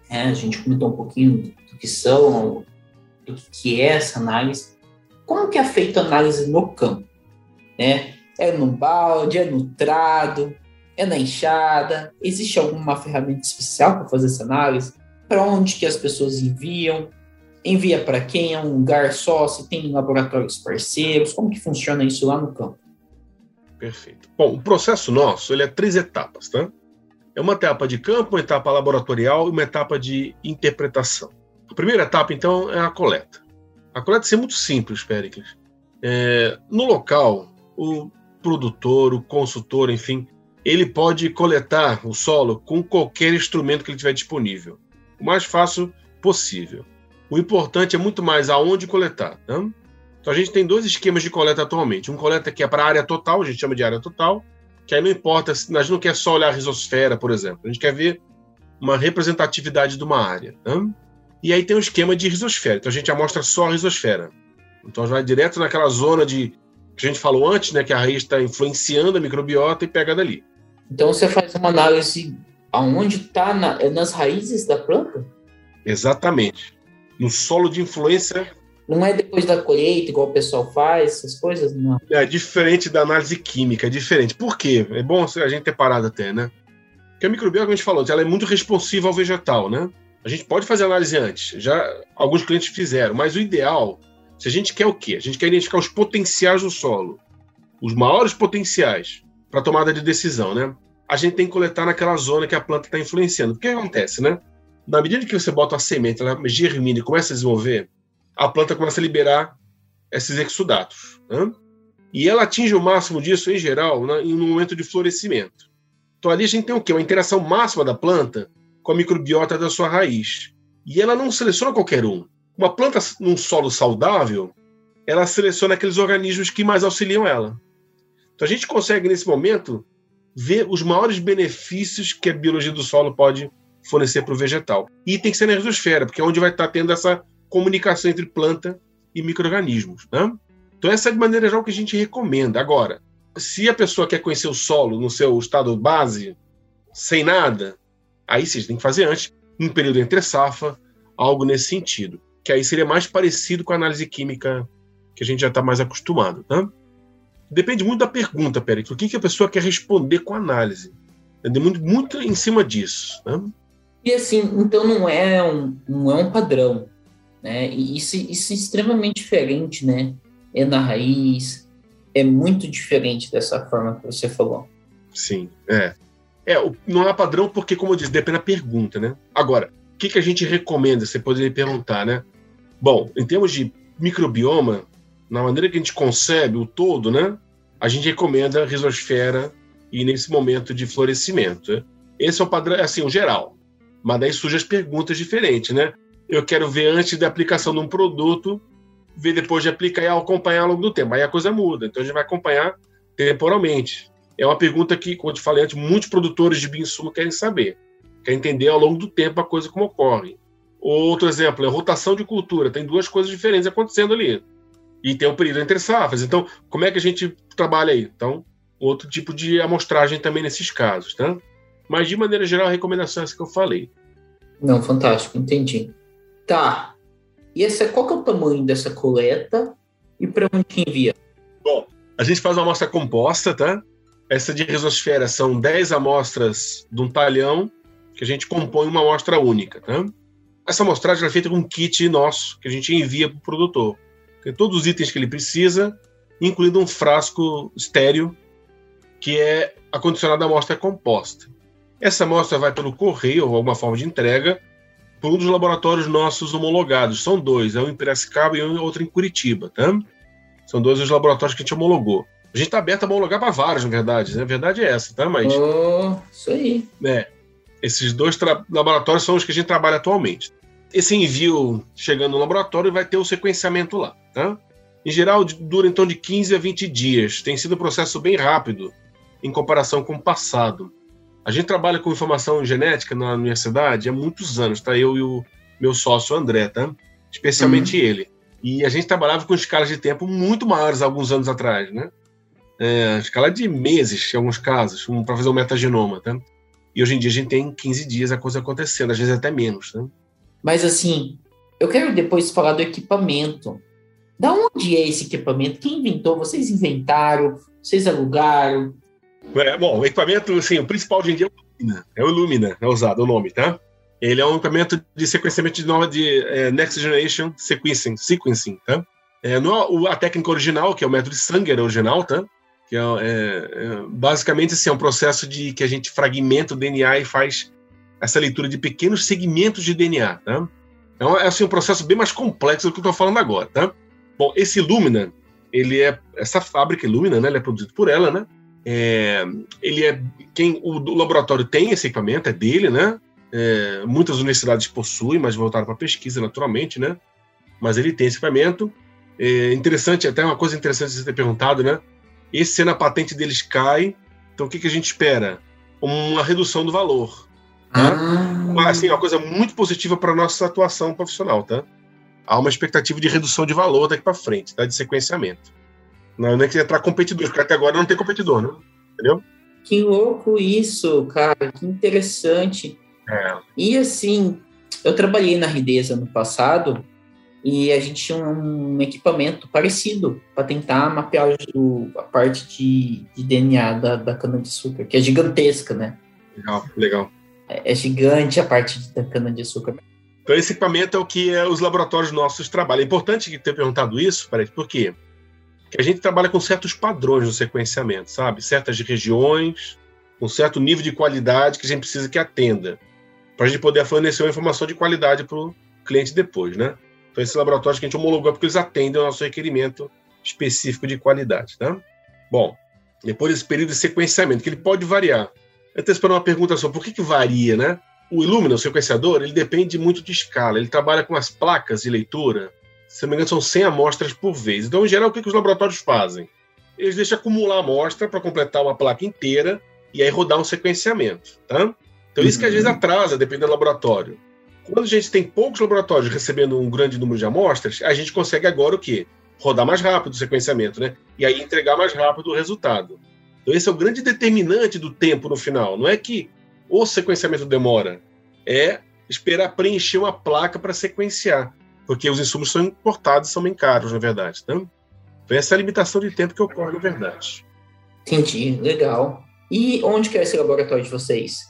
né, a gente comentou um pouquinho do que são, do que é essa análise. Como que é feita a análise no campo? Né? É no balde, é no trado, é na enxada? Existe alguma ferramenta especial para fazer essa análise? Para onde que as pessoas enviam? Envia para quem? É um lugar só? Se tem laboratórios parceiros? Como que funciona isso lá no campo? Perfeito. Bom, o processo nosso ele é três etapas, tá? É uma etapa de campo, uma etapa laboratorial e uma etapa de interpretação. A primeira etapa, então, é a coleta. A coleta é muito simples, Péricles. É, no local, o produtor, o consultor, enfim, ele pode coletar o solo com qualquer instrumento que ele tiver disponível. O mais fácil possível. O importante é muito mais aonde coletar. Né? Então a gente tem dois esquemas de coleta atualmente. Um coleta que é para a área total, a gente chama de área total, que aí não importa, a gente não quer só olhar a risosfera, por exemplo. A gente quer ver uma representatividade de uma área. Né? E aí tem um esquema de risosfera. Então a gente amostra só a risosfera. Então vai direto naquela zona de que a gente falou antes, né, que a raiz está influenciando a microbiota e pega dali. Então você faz uma análise aonde está na, nas raízes da planta? Exatamente no solo de influência. Não é depois da colheita, igual o pessoal faz, essas coisas? Não. É diferente da análise química, é diferente. Por quê? É bom a gente ter parado até, né? Porque a microbiota, como a gente falou, ela é muito responsiva ao vegetal, né? A gente pode fazer análise antes, já alguns clientes fizeram, mas o ideal, se a gente quer o quê? A gente quer identificar os potenciais do solo, os maiores potenciais para tomada de decisão, né? A gente tem que coletar naquela zona que a planta está influenciando. O que acontece, né? Na medida que você bota a semente, ela germina e começa a desenvolver, a planta começa a liberar esses exudatos. Né? E ela atinge o máximo disso, em geral, no momento de florescimento. Então ali a gente tem o quê? Uma interação máxima da planta com a microbiota da sua raiz. E ela não seleciona qualquer um. Uma planta num solo saudável, ela seleciona aqueles organismos que mais auxiliam ela. Então a gente consegue, nesse momento, ver os maiores benefícios que a biologia do solo pode fornecer para o vegetal. E tem que ser na risosfera, porque é onde vai estar tendo essa comunicação entre planta e micro-organismos. Né? Então, essa é de maneira geral que a gente recomenda. Agora, se a pessoa quer conhecer o solo no seu estado base, sem nada, aí vocês têm que fazer antes, um período entre safra, algo nesse sentido. Que aí seria mais parecido com a análise química que a gente já está mais acostumado. Né? Depende muito da pergunta, Pérez. O que, que a pessoa quer responder com a análise? Muito, muito em cima disso. Né? E assim, então não é um, não é um padrão. Né? E isso, isso é extremamente diferente, né? É na raiz, é muito diferente dessa forma que você falou. Sim, é. É, não é padrão porque, como eu disse, depende da pergunta, né? Agora, o que, que a gente recomenda? Você poderia perguntar, né? Bom, em termos de microbioma, na maneira que a gente concebe o todo, né? A gente recomenda a risosfera e nesse momento de florescimento. Né? Esse é o padrão, assim, o geral. Mas daí surgem as perguntas diferentes, né? Eu quero ver antes da aplicação de um produto, ver depois de aplicar e acompanhar ao longo do tempo. Aí a coisa muda. Então a gente vai acompanhar temporalmente. É uma pergunta que, como eu te falei antes, muitos produtores de bioinsumo querem saber. Querem entender ao longo do tempo a coisa como ocorre. Outro exemplo é rotação de cultura. Tem duas coisas diferentes acontecendo ali. E tem um período entre safras. Então, como é que a gente trabalha aí? Então, outro tipo de amostragem também nesses casos, tá? Mas, de maneira geral, a recomendação é essa que eu falei. Não, fantástico, entendi. Tá. E essa, qual que é o tamanho dessa coleta e para onde envia? Bom, a gente faz uma amostra composta, tá? Essa de risosfera são 10 amostras de um talhão que a gente compõe uma amostra única, tá? Essa amostragem é feita com um kit nosso que a gente envia para o produtor. Tem todos os itens que ele precisa, incluindo um frasco estéreo que é acondicionado à amostra composta. Essa amostra vai pelo correio ou alguma forma de entrega por um dos laboratórios nossos homologados. São dois, é um em Piracicaba e outro em Curitiba, tá? São dois os laboratórios que a gente homologou. A gente está aberto a homologar para vários, na verdade. Né? A verdade é essa, tá? Mas. Oh, isso aí. É, esses dois laboratórios são os que a gente trabalha atualmente. Esse envio chegando no laboratório vai ter o sequenciamento lá, tá? Em geral, dura então de 15 a 20 dias. Tem sido um processo bem rápido em comparação com o passado. A gente trabalha com informação genética na universidade há muitos anos, tá? Eu e o meu sócio André, tá? Especialmente uhum. ele. E a gente trabalhava com escalas de tempo muito maiores alguns anos atrás, né? É, escala de meses, em alguns casos, um, para fazer um metagenoma, tá? E hoje em dia a gente tem 15 dias a coisa acontecendo, às vezes até menos, né? Mas assim, eu quero depois falar do equipamento. Da onde é esse equipamento? Quem inventou? Vocês inventaram? Vocês alugaram? É, bom, o equipamento, assim, o principal hoje em dia é o Lumina. É o Lumina, é usado o nome, tá? Ele é um equipamento de sequenciamento de nova de é, Next Generation Sequencing, sequencing tá? É, não a técnica original, que é o método Sanger original, tá? Que é, é, é, basicamente assim, é um processo de que a gente fragmenta o DNA e faz essa leitura de pequenos segmentos de DNA, tá? Então é assim, um processo bem mais complexo do que eu estou falando agora, tá? Bom, esse Lumina, ele é essa fábrica Lumina, né? Ele é produzido por ela, né? É, ele é quem o, o, laboratório tem esse equipamento é dele, né? É, muitas universidades possuem, mas voltaram para pesquisa naturalmente, né? Mas ele tem esse equipamento. É interessante, até uma coisa interessante de você ter perguntado, né? Esse ano a patente deles cai, então o que, que a gente espera? Uma redução do valor. Tá? Ah. Assim, uma coisa muito positiva para nossa atuação profissional, tá? há uma expectativa de redução de valor daqui para frente, tá? de sequenciamento. Não, é que entrar competidor, porque até agora não tem competidor, né? entendeu? Que louco isso, cara, que interessante. É. E assim, eu trabalhei na Rideza no passado e a gente tinha um equipamento parecido para tentar mapear o, a parte de, de DNA da, da cana-de-açúcar, que é gigantesca, né? Legal, legal. É, é gigante a parte da cana-de-açúcar. Então, esse equipamento é o que é, os laboratórios nossos trabalham. É importante ter perguntado isso, peraí, por quê? Porque a gente trabalha com certos padrões no sequenciamento, sabe? Certas regiões, um certo nível de qualidade que a gente precisa que atenda, para a gente poder fornecer uma informação de qualidade para o cliente depois, né? Então, esses laboratórios que a gente homologou é porque eles atendem ao nosso requerimento específico de qualidade, tá? Bom, depois desse período de sequenciamento, que ele pode variar. Esperando uma pergunta só, por que, que varia, né? O Illumina, o sequenciador, ele depende muito de escala. Ele trabalha com as placas de leitura. Se não me engano, são 100 amostras por vez. Então, em geral, o que, que os laboratórios fazem? Eles deixam acumular amostra para completar uma placa inteira e aí rodar um sequenciamento, tá? Então, isso que às vezes uhum. atrasa, dependendo do laboratório. Quando a gente tem poucos laboratórios recebendo um grande número de amostras, a gente consegue agora o quê? Rodar mais rápido o sequenciamento, né? E aí entregar mais rápido o resultado. Então, esse é o grande determinante do tempo no final. Não é que o sequenciamento demora. É esperar preencher uma placa para sequenciar, porque os insumos são importados, são bem caros, na verdade. Tá? Essa é a limitação de tempo que ocorre, na verdade. Entendi, legal. E onde que é esse laboratório de vocês?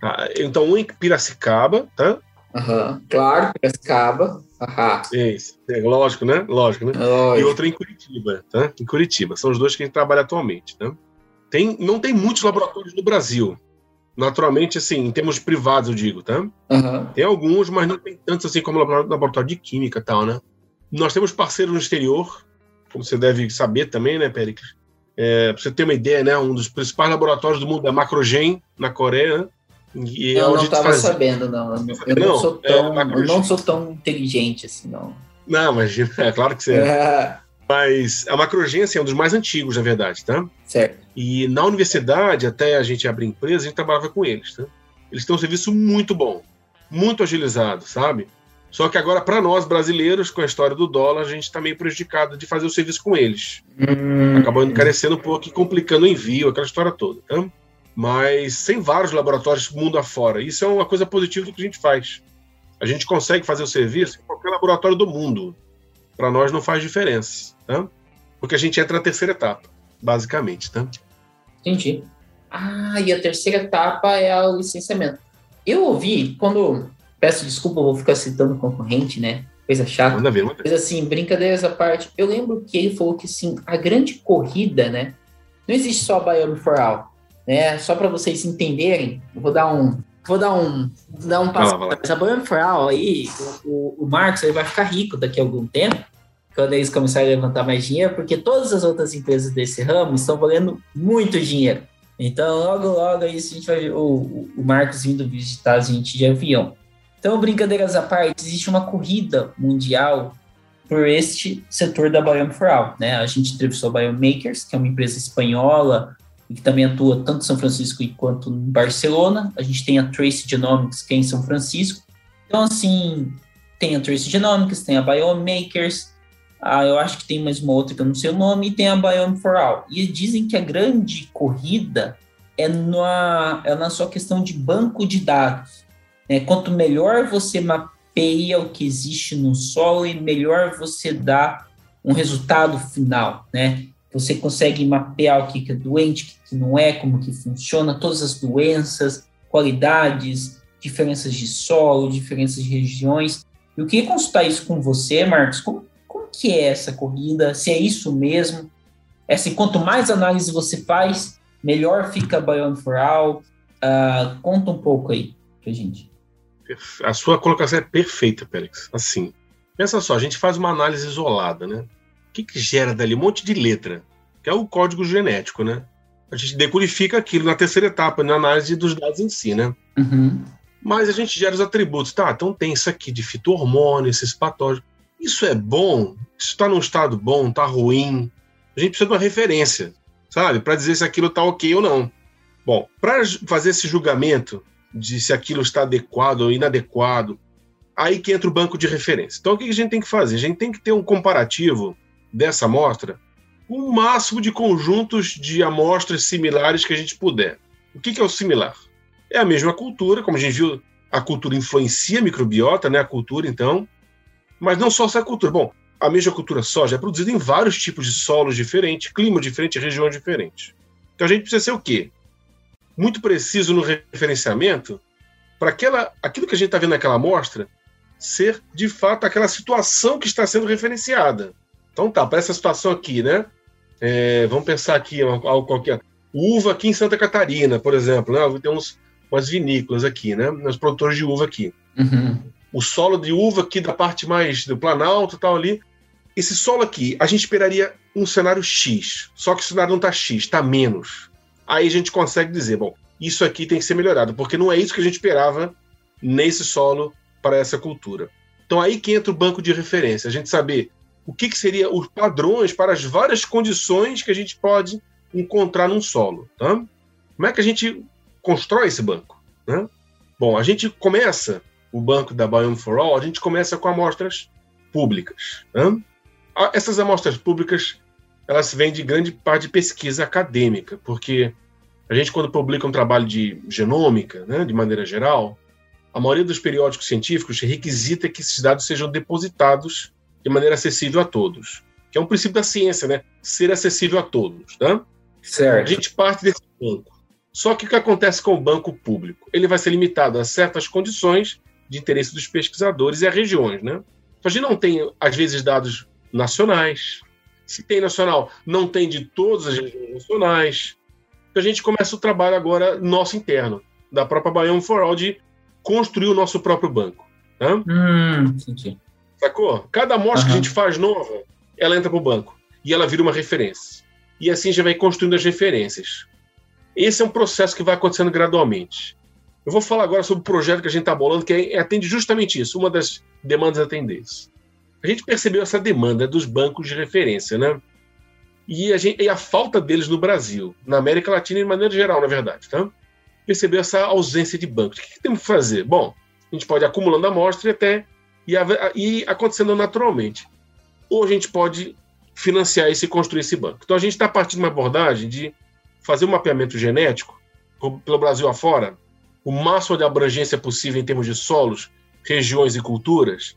Tá, então, um em Piracicaba, tá? Aham, claro, Piracicaba. Aham. Isso, é, lógico, né? Lógico, né? Lógico. E outro em Curitiba, tá? Em Curitiba. São os dois que a gente trabalha atualmente, tá? Tem, não tem muitos laboratórios no Brasil. Naturalmente, assim, em termos privados, eu digo, tá? Aham. Tem alguns, mas não tem tantos assim como laboratório de química e tal, né? Nós temos parceiros no exterior, como você deve saber também, né, Péricles? É, pra você ter uma ideia, né? Um dos principais laboratórios do mundo é a Macrogen, na Coreia, né? E é Eu a não estava faz- sabendo, não. Eu, não, Não, sou é, tão, mas- eu não sou tão inteligente assim, não. Não, imagina, é claro que você é. É, Mas a Macrogen assim, é um dos mais antigos, na verdade, tá? certo. E na universidade, até a gente abrir empresa, a gente trabalhava com eles, tá? Eles têm um serviço muito bom, muito agilizado, sabe? Só que agora, para nós brasileiros, com a história do dólar, a gente está meio prejudicado de fazer o serviço com eles. Hum, Acabou encarecendo um pouco e complicando o envio, aquela história toda, tá? Mas tem vários laboratórios mundo afora. Isso é uma coisa positiva do que a gente faz. A gente consegue fazer o serviço em qualquer laboratório do mundo. Para nós não faz diferença, tá? Porque a gente entra na terceira etapa, basicamente, tá? Entendi. Ah, e a terceira etapa é o licenciamento. Eu ouvi, quando. Peço desculpa, vou ficar citando concorrente, né? Coisa chata. Manda ver, manda ver. Mas assim, brincadeiras à parte, eu lembro que ele falou que assim, a grande corrida, né? Não existe só a Miami for All, né? Só para vocês entenderem, eu vou dar um, vou dar um, dar um Vai lá, passo. vai lá. Mas a for All aí, o, o, Marcos ele vai ficar rico daqui a algum tempo, quando eles começarem a levantar mais dinheiro, porque todas as outras empresas desse ramo estão valendo muito dinheiro. Então, logo, logo aí a gente vai ver o, o- Marcos vindo visitar a gente de avião. Então, brincadeiras à parte, existe uma corrida mundial por este setor da Biome for All, né? A gente entrevistou a Biomakers, que é uma empresa espanhola que também atua tanto em São Francisco quanto em Barcelona. A gente tem a Trace Genomics, que é em São Francisco. Então, assim, tem a Trace Genomics, tem a Biomakers, ah, eu acho que tem mais uma outra que eu não sei o nome, e tem a Biome for All. E dizem que a grande corrida é na, é na sua questão de banco de dados. né? Quanto melhor você mapeia o que existe no solo, e melhor você dá um resultado final, né? Você consegue mapear o que é doente, o que não é, como que funciona, todas as doenças, qualidades, diferenças de solo, diferenças de regiões. Eu queria consultar isso com você, Marcos. Como, como que é essa corrida? Se é isso mesmo? É assim, quanto mais análise você faz, melhor fica a Biome for All. Ah, conta um pouco aí pra gente. A sua colocação é perfeita, Pérez. Assim, pensa só, a gente faz uma análise isolada, né? O que, que gera dali? Um monte de letra, que é o código genético, né? A gente decodifica aquilo na terceira etapa, na análise dos dados em si, né? Uhum. Mas a gente gera os atributos. Tá, então tem isso aqui de fito-hormônio, esses patógenos. Isso é bom? Isso está num estado bom? Está ruim? A gente precisa de uma referência, sabe? Para dizer se aquilo está ok ou não. Bom, para fazer esse julgamento de se aquilo está adequado ou inadequado, aí que entra o banco de referência. Então o que a gente tem que fazer? A gente tem que ter um comparativo dessa amostra o máximo de conjuntos de amostras similares que a gente puder. O que que é o similar? É a mesma cultura, como a gente viu, a cultura influencia a microbiota, né? A cultura, então. Mas não só essa cultura. Bom, a mesma cultura soja é produzida em vários tipos de solos diferentes, clima diferente, regiões diferentes. Então a gente precisa ser o quê? Muito preciso no referenciamento para aquela, aquilo que a gente está vendo naquela amostra ser, de fato, aquela situação que está sendo referenciada. Então tá, para essa situação aqui, né? É, vamos pensar aqui algo qualquer. Uva aqui em Santa Catarina, por exemplo, né? Tem uns, umas vinícolas aqui, né? Os produtores de uva aqui. Uhum. O solo de uva aqui da parte mais do Planalto, tal ali. Esse solo aqui, a gente esperaria um cenário X. Só que o cenário não está X, está menos. Aí a gente consegue dizer, bom, isso aqui tem que ser melhorado, porque não é isso que a gente esperava nesse solo para essa cultura. Então aí que entra o banco de referência, a gente saber o que, que seria os padrões para as várias condições que a gente pode encontrar num solo. Tá? Como é que a gente constrói esse banco? Né? Bom, a gente começa o banco da Biome for All, a gente começa com amostras públicas. Né? Essas amostras públicas elas vêm de grande parte de pesquisa acadêmica, porque a gente, quando publica um trabalho de genômica, né, de maneira geral, a maioria dos periódicos científicos requisita que esses dados sejam depositados de maneira acessível a todos. que é um princípio da ciência, né? Ser acessível a todos, tá? Certo. A gente parte desse banco. Só que o que acontece com o banco público? Ele vai ser limitado a certas condições de interesse dos pesquisadores e a regiões, né? Então a gente não tem, às vezes, dados nacionais. Se tem nacional, não tem de todas as regiões nacionais. Então a gente começa o trabalho agora nosso interno, da própria Biome for All, de construir o nosso próprio banco. Tá? Hum, entendi. Sacou? Cada amostra uhum. que a gente faz nova, ela entra para o banco e ela vira uma referência. E assim já vai construindo as referências. Esse é um processo que vai acontecendo gradualmente. Eu vou falar agora sobre o projeto que a gente está bolando, que é, atende justamente isso, uma das demandas atende isso. A gente percebeu essa demanda dos bancos de referência, né? E a, gente, e a falta deles no Brasil, na América Latina de maneira geral, na verdade, tá? Percebeu essa ausência de bancos. O que, que temos que fazer? Bom, a gente pode ir acumulando amostra e até e, e acontecendo naturalmente. Ou a gente pode financiar isso e construir esse banco. Então a gente está partindo de uma abordagem de fazer um mapeamento genético pelo Brasil afora, o máximo de abrangência possível em termos de solos, regiões e culturas,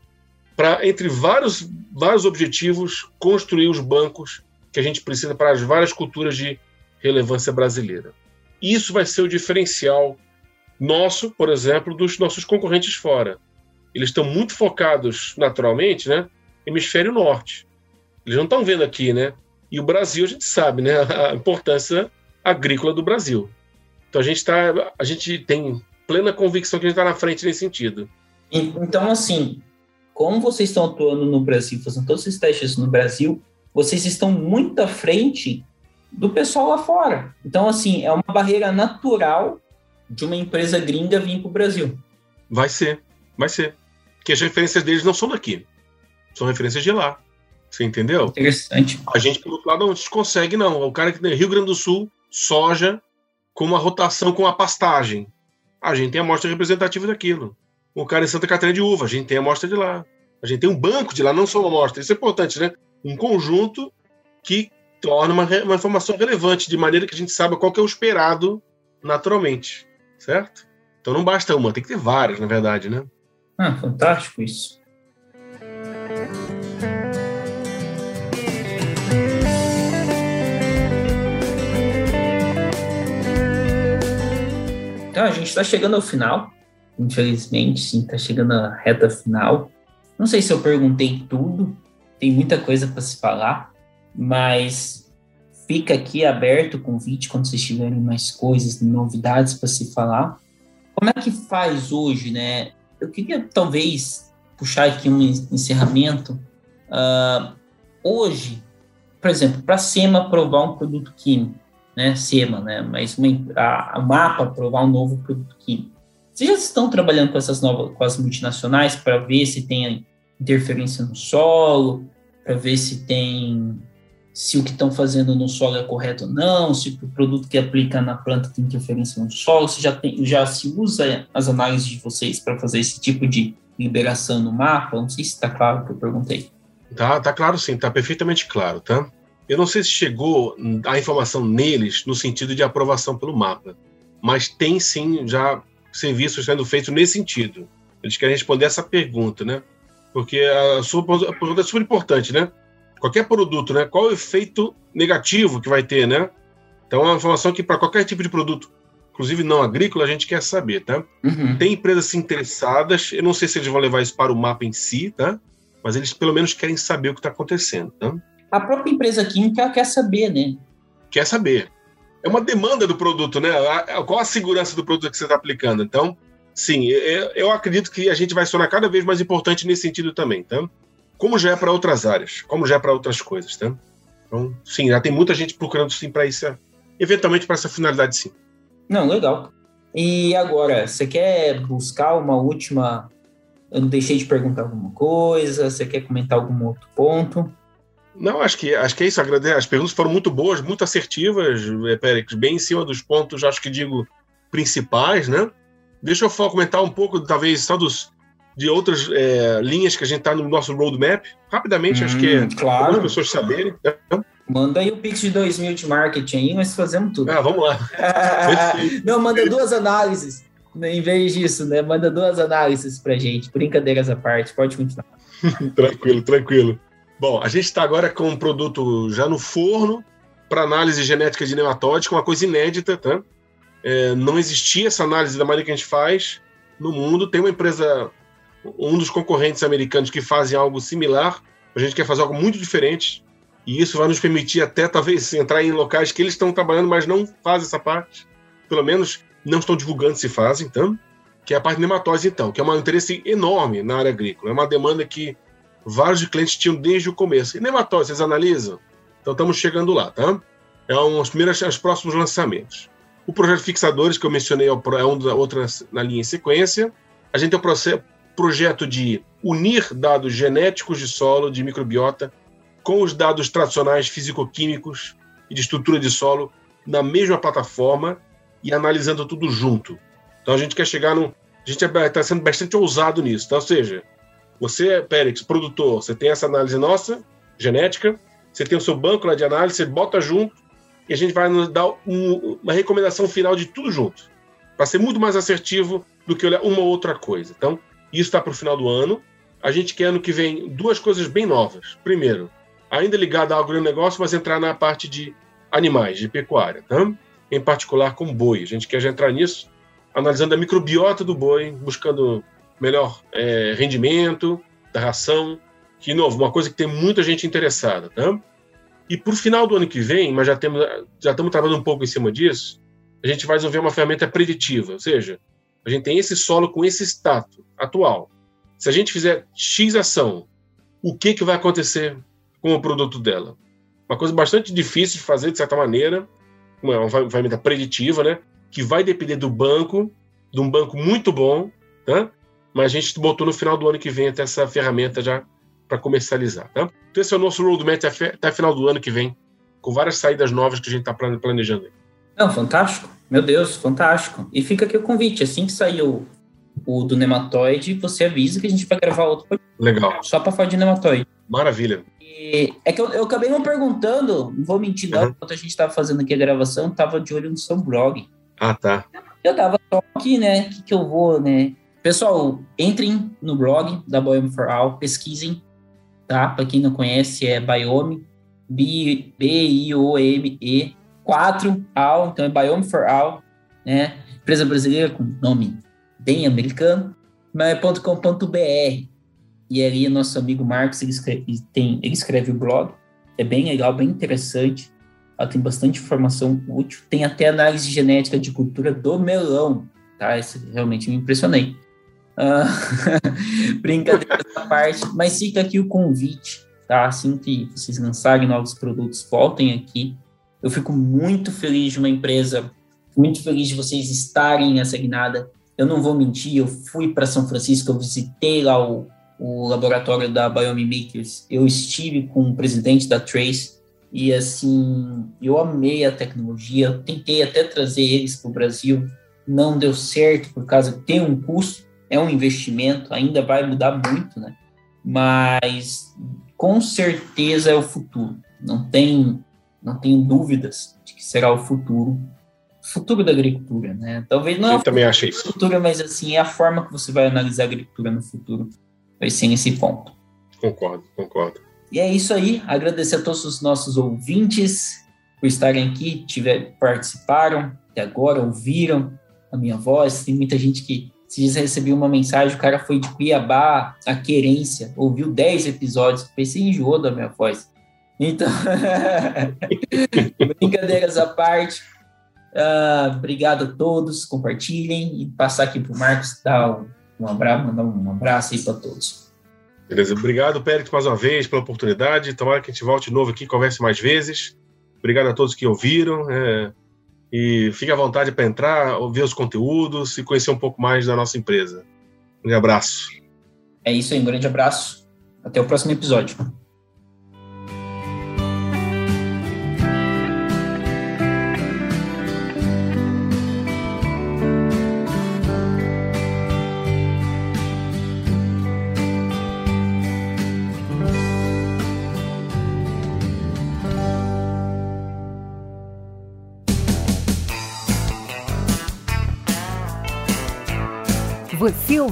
para, entre vários, vários objetivos, construir os bancos que a gente precisa para as várias culturas de relevância brasileira. Isso vai ser o diferencial nosso, por exemplo, dos nossos concorrentes fora. Eles estão muito focados, naturalmente, né, hemisfério norte. Eles não estão vendo aqui, né? E o Brasil, a gente sabe, né, a importância agrícola do Brasil. Então a gente tá, a gente tem plena convicção que a gente está na frente nesse sentido. Então, assim, como vocês estão atuando no Brasil, fazendo todos esses testes no Brasil, vocês estão muito à frente do pessoal lá fora. Então, assim, é uma barreira natural de uma empresa gringa vir para o Brasil. Vai ser, vai ser. Porque as referências deles não são daqui, são referências de lá. Você entendeu? Interessante. A gente, por outro lado, não consegue, não. O cara que tem Rio Grande do Sul, soja, com uma rotação com a pastagem. A gente tem a amostra representativa daquilo. O cara em Santa Catarina de uva, a gente tem a amostra de lá. A gente tem um banco de lá, não só uma amostra. Isso é importante, né? Um conjunto que torna uma, uma informação relevante, de maneira que a gente saiba qual que é o esperado naturalmente, certo? Então não basta uma, tem que ter várias, na verdade, né? Ah, fantástico isso. Então, a gente está chegando ao final, infelizmente, sim, está chegando à reta final. Não sei se eu perguntei tudo, tem muita coisa para se falar, mas fica aqui aberto o convite quando vocês tiverem mais coisas, novidades para se falar. Como é que faz hoje, né? Eu queria talvez puxar aqui um encerramento. Uh, hoje, por exemplo, para a SEMA aprovar um produto químico, né? SEMA, né? Mas uma, a, a MAPA aprovar um novo produto químico. Vocês já estão trabalhando com essas novas, com as multinacionais para ver se tem interferência no solo, para ver se tem se o que estão fazendo no solo é correto ou não, se o produto que aplica na planta tem interferência no solo, se já, tem, já se usa as análises de vocês para fazer esse tipo de liberação no mapa? Não sei se está claro o que eu perguntei. Tá, tá claro sim, tá perfeitamente claro, tá? Eu não sei se chegou a informação neles no sentido de aprovação pelo mapa, mas tem sim já serviços sendo feitos nesse sentido. Eles querem responder essa pergunta, né? Porque a sua pergunta é super importante, né? Qualquer produto, né? Qual o efeito negativo que vai ter, né? Então, é uma informação que para qualquer tipo de produto, inclusive não agrícola, a gente quer saber, tá? Uhum. Tem empresas interessadas, eu não sei se eles vão levar isso para o mapa em si, tá? Mas eles pelo menos querem saber o que está acontecendo, tá? A própria empresa química quer saber, né? Quer saber. É uma demanda do produto, né? Qual a segurança do produto que você está aplicando? Então, sim, eu acredito que a gente vai se tornar cada vez mais importante nesse sentido também, tá? Como já é para outras áreas, como já é para outras coisas, tá? Então, sim, já tem muita gente procurando sim para isso, eventualmente para essa finalidade, sim. Não, legal. E agora, você quer buscar uma última? Eu não deixei de perguntar alguma coisa. Você quer comentar algum outro ponto? Não, acho que acho que é isso. As perguntas foram muito boas, muito assertivas, é, Pérez, bem em cima dos pontos, acho que digo principais, né? Deixa eu comentar um pouco, talvez, só dos, de outras é, linhas que a gente está no nosso roadmap. Rapidamente, hum, acho que é claro. as pessoas saberem. Né? Manda aí o Pix de 2000 de marketing aí, nós fazemos tudo. Ah, vamos lá. Não, manda duas análises. Em vez disso, né? Manda duas análises pra gente. Brincadeiras à parte, pode continuar. tranquilo, tranquilo. Bom, a gente está agora com um produto já no forno para análise genética de que é uma coisa inédita, tá? É, não existia essa análise da maneira que a gente faz no mundo. Tem uma empresa, um dos concorrentes americanos que fazem algo similar. A gente quer fazer algo muito diferente. E isso vai nos permitir até, talvez, entrar em locais que eles estão trabalhando, mas não fazem essa parte. Pelo menos não estão divulgando se fazem, então. Que é a parte de nematóide, então, que é um interesse enorme na área agrícola. É uma demanda que vários clientes tinham desde o começo. E nematóide, vocês analisam? Então estamos chegando lá, tá? É um, os primeiros, os próximos lançamentos. O projeto Fixadores, que eu mencionei, é um da outra na linha em sequência. A gente tem o processo, projeto de unir dados genéticos de solo, de microbiota, com os dados tradicionais físico-químicos e de estrutura de solo na mesma plataforma e analisando tudo junto. Então a gente quer chegar num. A gente está sendo bastante ousado nisso. Então, ou seja, você, Périx, produtor, você tem essa análise nossa, genética, você tem o seu banco lá de análise, você bota junto e a gente vai nos dar um, uma recomendação final de tudo junto, para ser muito mais assertivo do que olhar uma ou outra coisa. Então, isso está para o final do ano. A gente quer ano que vem duas coisas bem novas. Primeiro, ainda ligado ao agronegócio, mas entrar na parte de animais, de pecuária, tá? em particular com boi. A gente quer já entrar nisso, analisando a microbiota do boi, buscando melhor é, rendimento da ração. De novo, uma coisa que tem muita gente interessada. Tá? E o final do ano que vem, mas já, temos, já estamos trabalhando um pouco em cima disso, a gente vai desenvolver uma ferramenta preditiva, ou seja, a gente tem esse solo com esse status atual. Se a gente fizer X ação, o que, que vai acontecer com o produto dela? Uma coisa bastante difícil de fazer, de certa maneira, uma ferramenta preditiva, né? Que vai depender do banco, de um banco muito bom, tá? Mas a gente botou no final do ano que vem até essa ferramenta já para comercializar. Tá? Então, esse é o nosso roadmap até final do ano que vem, com várias saídas novas que a gente está planejando. Aí. Não, fantástico. Meu Deus, fantástico. E fica aqui o convite. Assim que sair o, o do nematóide, você avisa que a gente vai gravar outro Legal. Só para falar de nematóide. Maravilha. E é que eu, eu acabei não perguntando, não vou mentir, não, uhum. enquanto a gente estava fazendo aqui a gravação, tava de olho no seu blog. Ah, tá. Eu tava só aqui, né? O que, que eu vou, né? Pessoal, entrem no blog da Biome for All, pesquisem tá? Para quem não conhece, é Biome, B-I-O-M-E, 4 All, então é Biome for All, né? Empresa brasileira com nome bem americano, .com.br. E ali nosso amigo Marcos, ele escreve, ele tem, ele escreve o blog, é bem legal, bem interessante, ela tem bastante informação útil, tem até análise genética de cultura do melão, tá? Isso realmente me impressionei. Uh, brincadeira essa parte, mas fica aqui o convite, tá? Assim que vocês lançarem novos produtos, voltem aqui. Eu fico muito feliz de uma empresa, muito feliz de vocês estarem nessa guinada. Eu não vou mentir, eu fui para São Francisco, eu visitei lá o, o laboratório da Biome Makers, eu estive com o presidente da Trace e assim, eu amei a tecnologia, eu tentei até trazer eles para o Brasil, não deu certo por causa que tem um custo, é um investimento, ainda vai mudar muito, né? Mas com certeza é o futuro. Não tem, não tenho dúvidas de que será o futuro, futuro da agricultura, né? Talvez não. Eu é também achei isso. Futuro, mas assim é a forma que você vai analisar a agricultura no futuro. Vai ser nesse ponto. Concordo, concordo. E é isso aí. Agradecer a todos os nossos ouvintes por estarem aqui, tiver, participaram até agora, ouviram a minha voz. Tem muita gente que se dias recebi uma mensagem, o cara foi de Cuiabá a Querência, ouviu 10 episódios, pensei enjoou da minha voz. Então, brincadeiras à parte, uh, obrigado a todos, compartilhem e passar aqui para o Marcos dar um, um abraço, mandar um abraço aí para todos. Beleza, obrigado, Pérez, mais uma vez pela oportunidade. Tomara que a gente volte de novo aqui, converse mais vezes. Obrigado a todos que ouviram. É e fique à vontade para entrar, ouvir os conteúdos e conhecer um pouco mais da nossa empresa. Um abraço. É isso aí, um grande abraço. Até o próximo episódio.